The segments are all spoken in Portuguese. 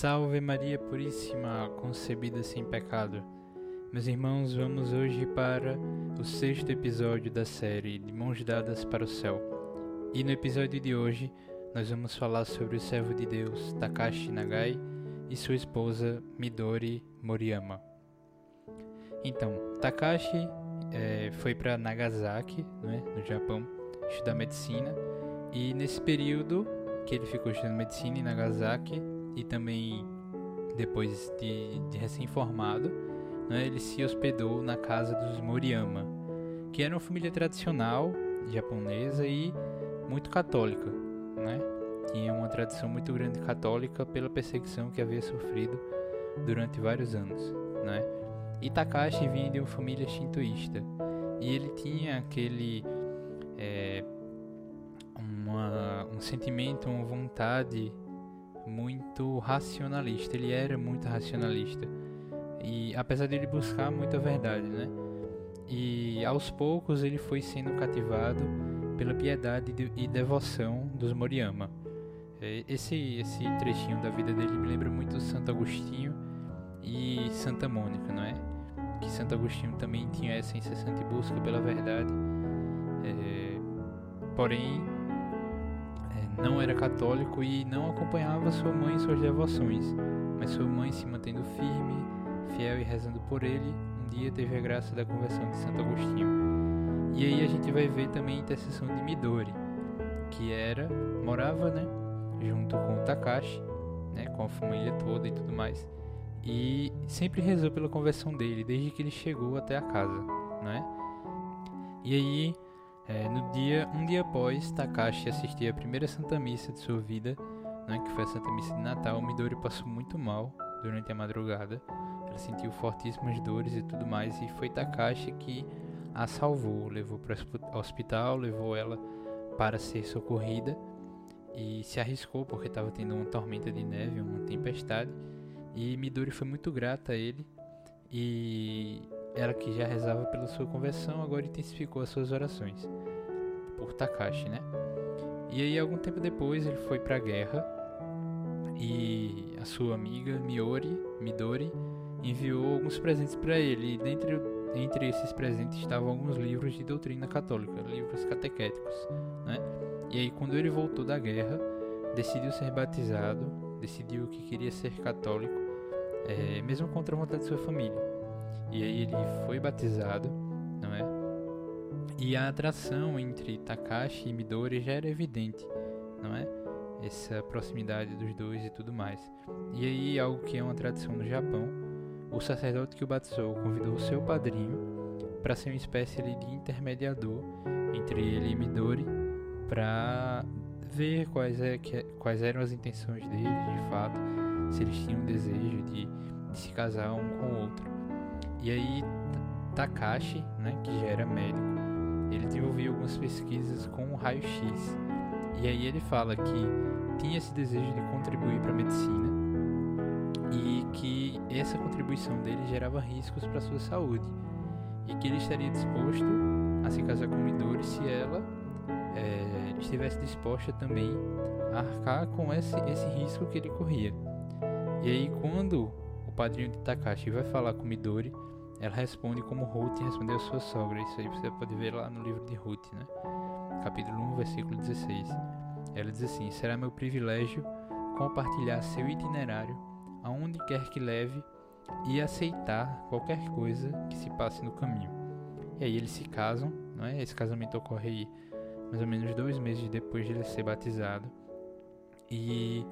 Salve Maria Puríssima, concebida sem pecado. Meus irmãos, vamos hoje para o sexto episódio da série de Mãos Dadas para o Céu. E no episódio de hoje, nós vamos falar sobre o servo de Deus Takashi Nagai e sua esposa Midori Moriyama. Então, Takashi é, foi para Nagasaki, né, no Japão, estudar medicina, e nesse período que ele ficou estudando medicina em Nagasaki e também depois de, de recém-formado, né, ele se hospedou na casa dos Moriyama, que era uma família tradicional japonesa e muito católica, né? Tinha uma tradição muito grande católica pela perseguição que havia sofrido durante vários anos, né? E Takashi vinha de uma família shintoísta e ele tinha aquele é, uma, um sentimento, uma vontade muito racionalista. Ele era muito racionalista. E apesar de ele buscar muita verdade, né? E aos poucos ele foi sendo cativado pela piedade e devoção dos Moriyama. É, esse, esse trechinho da vida dele me lembra muito Santo Agostinho e Santa Mônica, não é? Que Santo Agostinho também tinha essa incessante busca pela verdade. É, porém, não era católico e não acompanhava sua mãe em suas devoções, mas sua mãe se mantendo firme, fiel e rezando por ele, um dia teve a graça da conversão de Santo Agostinho. E aí a gente vai ver também a intercessão de Midori, que era, morava, né, junto com o Takashi, né, com a família toda e tudo mais, e sempre rezou pela conversão dele desde que ele chegou até a casa, né? E aí é, no dia, um dia após Takashi assistir a primeira Santa Missa de sua vida, né, que foi a Santa Missa de Natal, Midori passou muito mal durante a madrugada. Ela sentiu fortíssimas dores e tudo mais, e foi Takashi que a salvou, levou para o hospital, levou ela para ser socorrida e se arriscou porque estava tendo uma tormenta de neve, uma tempestade. E Midori foi muito grata a ele e ela que já rezava pela sua conversão agora intensificou as suas orações por Takashi, né? E aí algum tempo depois ele foi para a guerra e a sua amiga Miori, Midori, enviou alguns presentes para ele. E dentre, entre esses presentes estavam alguns livros de doutrina católica, livros catequéticos, né? E aí quando ele voltou da guerra, decidiu ser batizado, decidiu que queria ser católico, é, mesmo contra a vontade de sua família. E aí ele foi batizado, não é? E a atração entre Takashi e Midori já era evidente, não é? Essa proximidade dos dois e tudo mais. E aí, algo que é uma tradição no Japão, o sacerdote batizou convidou o seu padrinho para ser uma espécie de intermediador entre ele e Midori para ver quais, é, que, quais eram as intenções deles de fato, se eles tinham desejo de, de se casar um com o outro. E aí Takashi, né, que já era médico, ele desenvolveu algumas pesquisas com o raio-x. E aí ele fala que tinha esse desejo de contribuir para a medicina e que essa contribuição dele gerava riscos para sua saúde e que ele estaria disposto a se casar com Midori se ela é, estivesse disposta também a arcar com esse, esse risco que ele corria. E aí quando o padrinho de Takashi vai falar com Midori, ela responde como Ruth respondeu sua sogra. Isso aí você pode ver lá no livro de Ruth, né? Capítulo 1, versículo 16. Ela diz assim: Será meu privilégio compartilhar seu itinerário aonde quer que leve e aceitar qualquer coisa que se passe no caminho. E aí eles se casam, não é? Esse casamento ocorre mais ou menos dois meses depois de ele ser batizado. E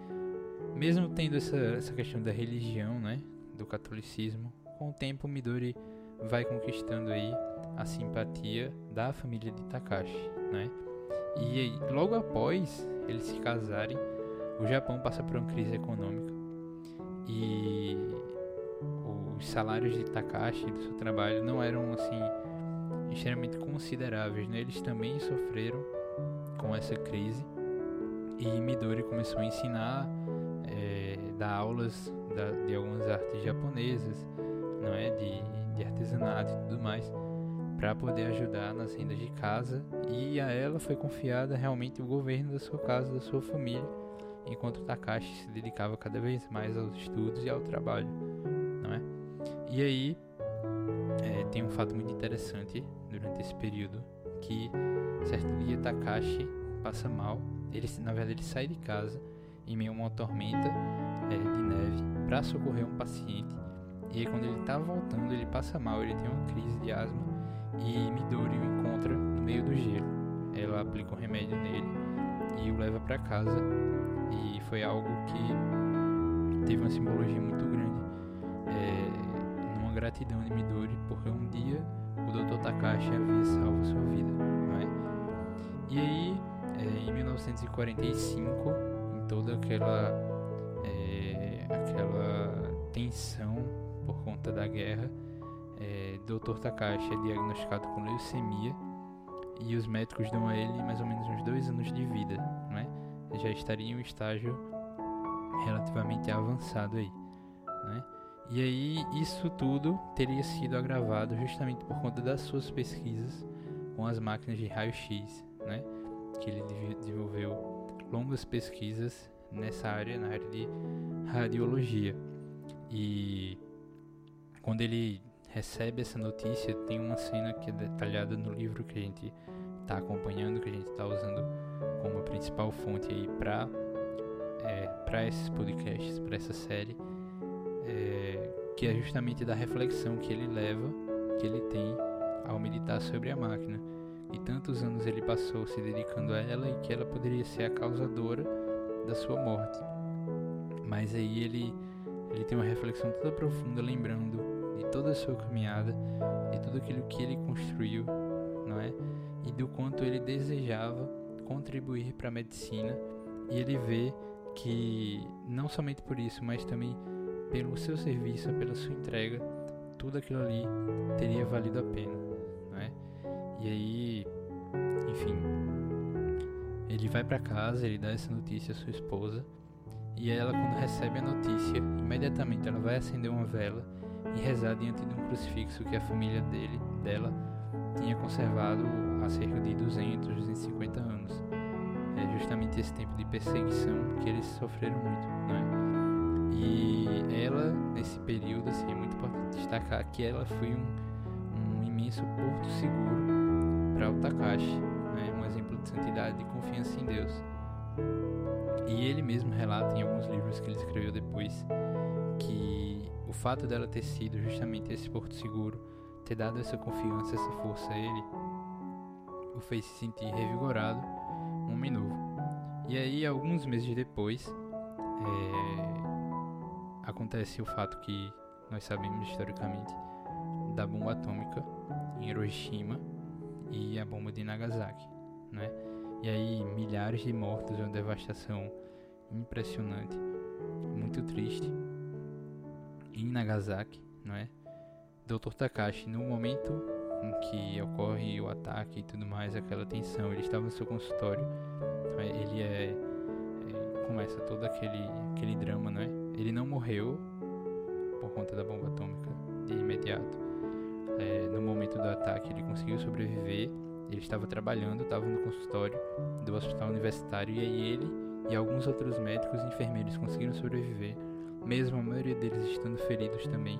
mesmo tendo essa, essa questão da religião, né? Do catolicismo, com o tempo Midori vai conquistando aí a simpatia da família de Takashi, né? E logo após eles se casarem, o Japão passa por uma crise econômica e os salários de Takashi do seu trabalho não eram assim extremamente consideráveis, né? Eles também sofreram com essa crise e Midori começou a ensinar, é, dar aulas da, de algumas artes japonesas não é, de, de artesanato e tudo mais, para poder ajudar nas rendas de casa. E a ela foi confiada realmente o governo da sua casa, da sua família. enquanto Takashi se dedicava cada vez mais aos estudos e ao trabalho, não é? E aí é, tem um fato muito interessante durante esse período que certo dia Takashi passa mal, ele na verdade ele sai de casa em meio a uma tormenta é, de neve para socorrer um paciente e aí quando ele está voltando ele passa mal, ele tem uma crise de asma e Midori o encontra no meio do gelo. Ela aplica um remédio nele e o leva para casa e foi algo que teve uma simbologia muito grande é, numa gratidão de Midori porque um dia o Dr. Takashi havia salvo sua vida não é? e aí é, em 1945 em toda aquela é, aquela tensão conta da guerra é, Dr. Takashi é diagnosticado com leucemia e os médicos dão a ele mais ou menos uns dois anos de vida, não é? Já estaria em um estágio relativamente avançado aí, né? E aí isso tudo teria sido agravado justamente por conta das suas pesquisas com as máquinas de raio-x, né? Que ele desenvolveu longas pesquisas nessa área, na área de radiologia. E quando ele recebe essa notícia, tem uma cena que é detalhada no livro que a gente está acompanhando, que a gente está usando como principal fonte aí para é, para esses podcasts, para essa série, é, que é justamente da reflexão que ele leva, que ele tem ao meditar sobre a máquina. E tantos anos ele passou se dedicando a ela e que ela poderia ser a causadora da sua morte. Mas aí ele ele tem uma reflexão toda profunda, lembrando de toda a sua caminhada, de tudo aquilo que ele construiu, não é? E do quanto ele desejava contribuir para a medicina, e ele vê que não somente por isso, mas também pelo seu serviço, pela sua entrega, tudo aquilo ali teria valido a pena, não é? E aí, enfim, ele vai para casa, ele dá essa notícia à sua esposa, e ela quando recebe a notícia, imediatamente ela vai acender uma vela e rezar diante de um crucifixo que a família dele, dela tinha conservado há cerca de 200, 250 anos. É justamente esse tempo de perseguição que eles sofreram muito, não é? E ela, nesse período, assim, é muito importante destacar que ela foi um, um imenso porto seguro para o Takashi, né? um exemplo de santidade e confiança em Deus. E ele mesmo relata em alguns livros que ele escreveu depois que o fato dela ter sido justamente esse porto seguro, ter dado essa confiança, essa força a ele, o fez se sentir revigorado, um homem novo. E aí, alguns meses depois, é, acontece o fato que nós sabemos historicamente da bomba atômica em Hiroshima e a bomba de Nagasaki, né? E aí milhares de mortos, uma devastação impressionante, muito triste em Nagasaki, não é? Dr. Takashi, no momento em que ocorre o ataque e tudo mais, aquela tensão, ele estava no seu consultório, é? ele é, é, começa todo aquele aquele drama, não é? Ele não morreu por conta da bomba atômica de imediato. É, no momento do ataque, ele conseguiu sobreviver. Ele estava trabalhando, estava no consultório do hospital universitário e aí ele e alguns outros médicos e enfermeiros conseguiram sobreviver mesmo a maioria deles estando feridos também,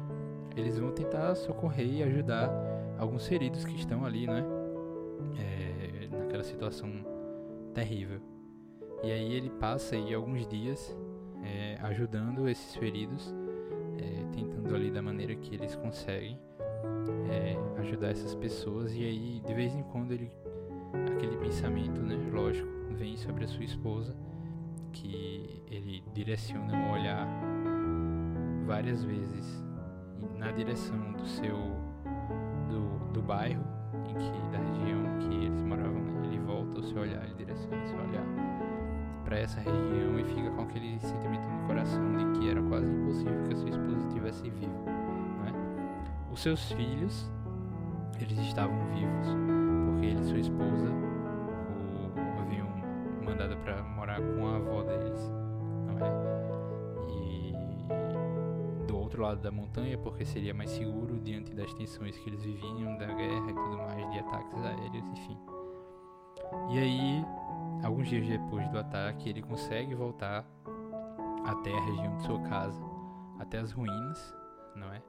eles vão tentar socorrer e ajudar alguns feridos que estão ali, né? É, naquela situação terrível. E aí ele passa aí alguns dias é, ajudando esses feridos, é, tentando ali da maneira que eles conseguem é, ajudar essas pessoas. E aí de vez em quando ele aquele pensamento, né? Lógico, vem sobre a sua esposa que ele direciona um olhar várias vezes na direção do seu do, do bairro em que da região que eles moravam né? ele volta o seu olhar ele direciona o seu olhar para essa região e fica com aquele sentimento no coração de que era quase impossível que a sua esposa estivesse viva? Os seus filhos eles estavam vivos porque ele e sua esposa o haviam mandado para morar com a avó deles não é outro lado da montanha porque seria mais seguro diante das tensões que eles viviam, da guerra e tudo mais, de ataques aéreos, enfim. E aí alguns dias depois do ataque, ele consegue voltar até a região de sua casa, até as ruínas, não é?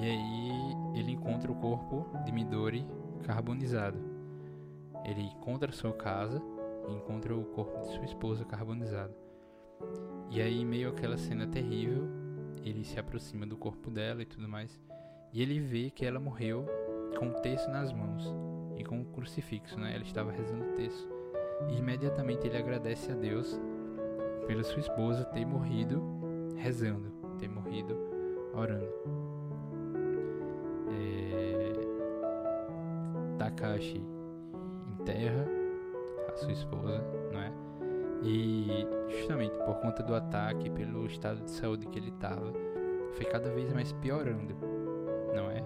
E aí ele encontra o corpo de Midori carbonizado. Ele encontra sua casa e encontra o corpo de sua esposa carbonizado. E aí, meio aquela cena terrível, ele se aproxima do corpo dela e tudo mais. E ele vê que ela morreu com o texto nas mãos e com o crucifixo, né? Ela estava rezando o texto. E imediatamente ele agradece a Deus pela sua esposa ter morrido rezando, ter morrido orando. Takashi enterra a sua esposa, não é? E justamente por conta do ataque, pelo estado de saúde que ele estava, foi cada vez mais piorando, não é?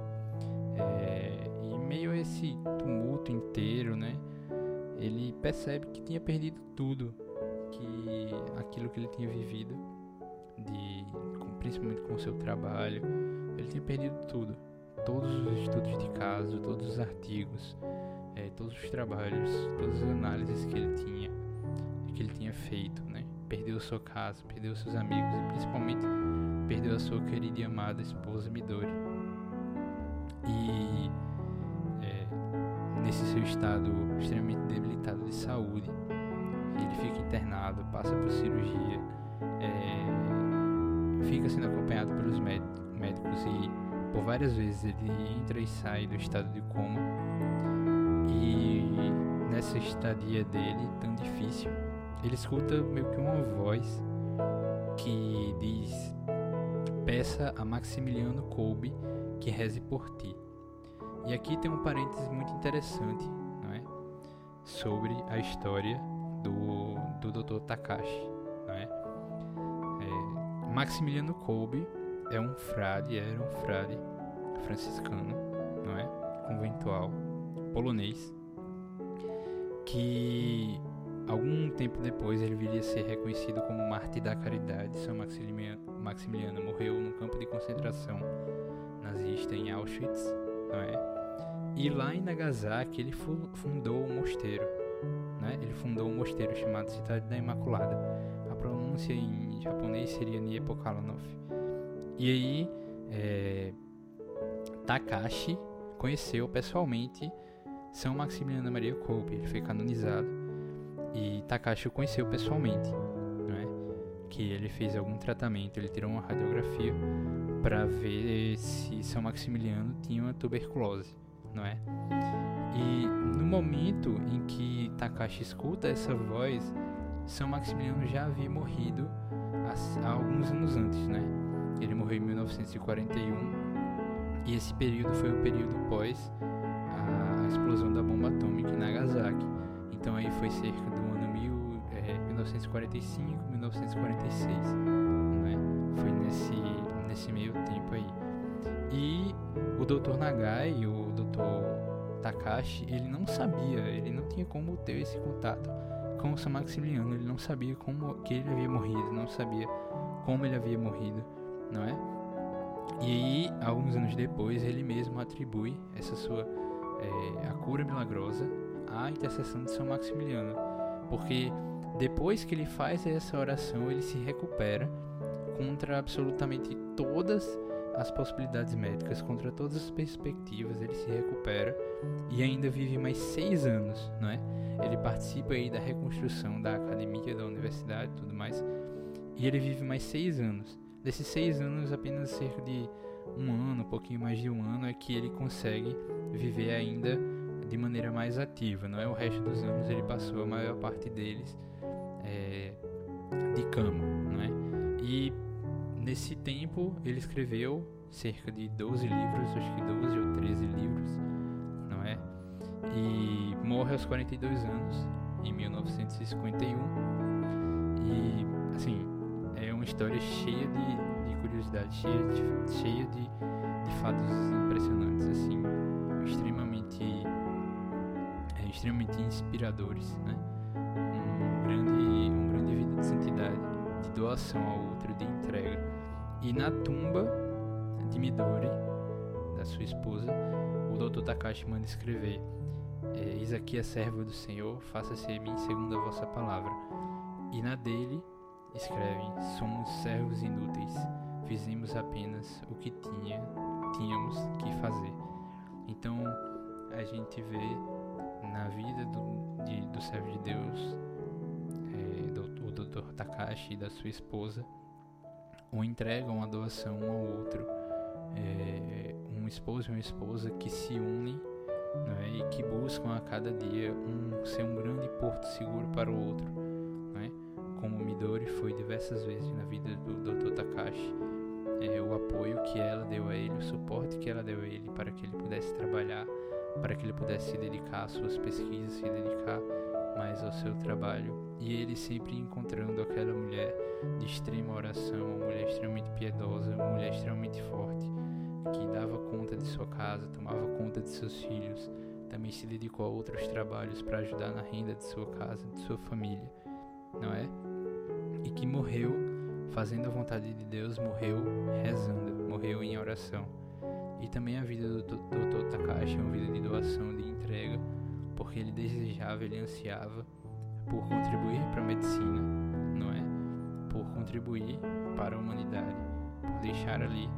é? E meio a esse tumulto inteiro, né? Ele percebe que tinha perdido tudo, que aquilo que ele tinha vivido, de, principalmente com o seu trabalho, ele tinha perdido tudo. Todos os estudos de caso, todos os artigos, é, todos os trabalhos, todas as análises que ele tinha, que ele tinha feito, né? Perdeu sua casa, perdeu seus amigos e principalmente perdeu a sua querida e amada esposa Midori. E é, nesse seu estado extremamente debilitado de saúde, ele fica internado, passa por cirurgia, é, várias vezes ele entra e sai do estado de coma. E nessa estadia dele tão difícil, ele escuta meio que uma voz que diz: Peça a Maximiliano Kolbe que reze por ti. E aqui tem um parênteses muito interessante, não é? Sobre a história do, do Dr. Takashi, não é? é Maximiliano Kolbe é um frade, era um frade franciscano, não é? Conventual, polonês, que algum tempo depois ele viria a ser reconhecido como mártir da caridade. São Maximiliano, Maximiliano morreu no campo de concentração nazista em Auschwitz, não é? E lá em Nagasaki ele fundou um mosteiro, né? Ele fundou um mosteiro chamado Cidade da Imaculada. A pronúncia em japonês seria Niepokalanov. E aí é, Takashi conheceu pessoalmente São Maximiliano Maria Kolbe. Ele foi canonizado e Takashi o conheceu pessoalmente, é? Que ele fez algum tratamento, ele tirou uma radiografia para ver se São Maximiliano tinha uma tuberculose, não é? E no momento em que Takashi escuta essa voz, São Maximiliano já havia morrido há, há alguns anos antes, né? Ele morreu em 1941 e esse período foi o período pós a explosão da bomba atômica em Nagasaki. Então aí foi cerca do ano mil, é, 1945, 1946, né? Foi nesse, nesse meio tempo aí. E o Dr. Nagai, o Dr. Takashi, ele não sabia, ele não tinha como ter esse contato com o São Maximiliano, ele não sabia como que ele havia morrido, não sabia como ele havia morrido, não é? E aí, alguns anos depois, ele mesmo atribui essa sua é, a cura milagrosa à intercessão de São Maximiliano, porque depois que ele faz essa oração, ele se recupera contra absolutamente todas as possibilidades médicas, contra todas as perspectivas, ele se recupera e ainda vive mais seis anos, não é? Ele participa aí da reconstrução da academia, da universidade, tudo mais, e ele vive mais seis anos. Desses seis anos, apenas cerca de um ano, um pouquinho mais de um ano, é que ele consegue viver ainda de maneira mais ativa. Não é o resto dos anos ele passou a maior parte deles é, de cama, não é? E nesse tempo ele escreveu cerca de 12 livros, acho que 12 ou 13 livros, não é? E morre aos 42 anos, em 1951. E assim, é uma história cheia de, de curiosidade, cheia de, cheia de, de fatos impressionantes, assim, extremamente, é, extremamente inspiradores, né? Um grande, um grande vida de santidade, de doação ao outro, de entrega. E na tumba de Midori, da sua esposa, o Dr. Takashi manda escrever é, Eis aqui a serva do Senhor, faça-se em mim segundo a vossa palavra. E na dele escrevem: Somos servos inúteis, fizemos apenas o que tinha, tínhamos que fazer. Então a gente vê na vida do, de, do servo de Deus, é, do, do Dr. Takashi e da sua esposa, ou entregam a doação um ao outro. É, um esposo e uma esposa que se unem né, e que buscam a cada dia um, ser um grande porto seguro para o outro. Como Midori foi diversas vezes na vida do Dr. Takashi. É, o apoio que ela deu a ele, o suporte que ela deu a ele para que ele pudesse trabalhar, para que ele pudesse se dedicar às suas pesquisas, se dedicar mais ao seu trabalho. E ele sempre encontrando aquela mulher de extrema oração, uma mulher extremamente piedosa, uma mulher extremamente forte, que dava conta de sua casa, tomava conta de seus filhos, também se dedicou a outros trabalhos para ajudar na renda de sua casa, de sua família, não é? E que morreu fazendo a vontade de Deus, morreu rezando, morreu em oração. E também a vida do Dr. Takashi é uma vida de doação, de entrega, porque ele desejava, ele ansiava por contribuir para a medicina, não é? Por contribuir para a humanidade, por deixar ali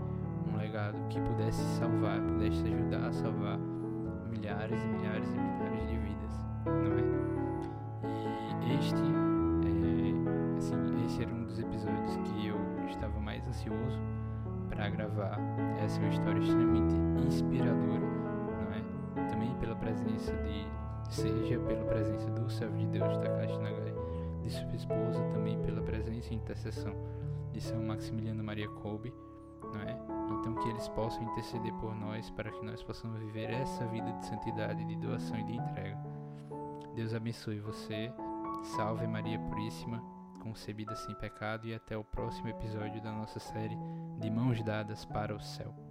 um legado que pudesse salvar, pudesse ajudar a salvar milhares e milhares e milhares de vidas, não é? E este, esse era um dos episódios que eu estava mais ansioso para gravar. Essa é uma história extremamente inspiradora, não é? Também pela presença de, seja pela presença do servo de Deus Takashi Nagai, de sua esposa, também pela presença e intercessão de São Maximiliano Maria Kolbe, não é? Então que eles possam interceder por nós para que nós possamos viver essa vida de santidade, de doação e de entrega. Deus abençoe você. Salve Maria Puríssima, concebida sem pecado e até o próximo episódio da nossa série de Mãos Dadas para o Céu.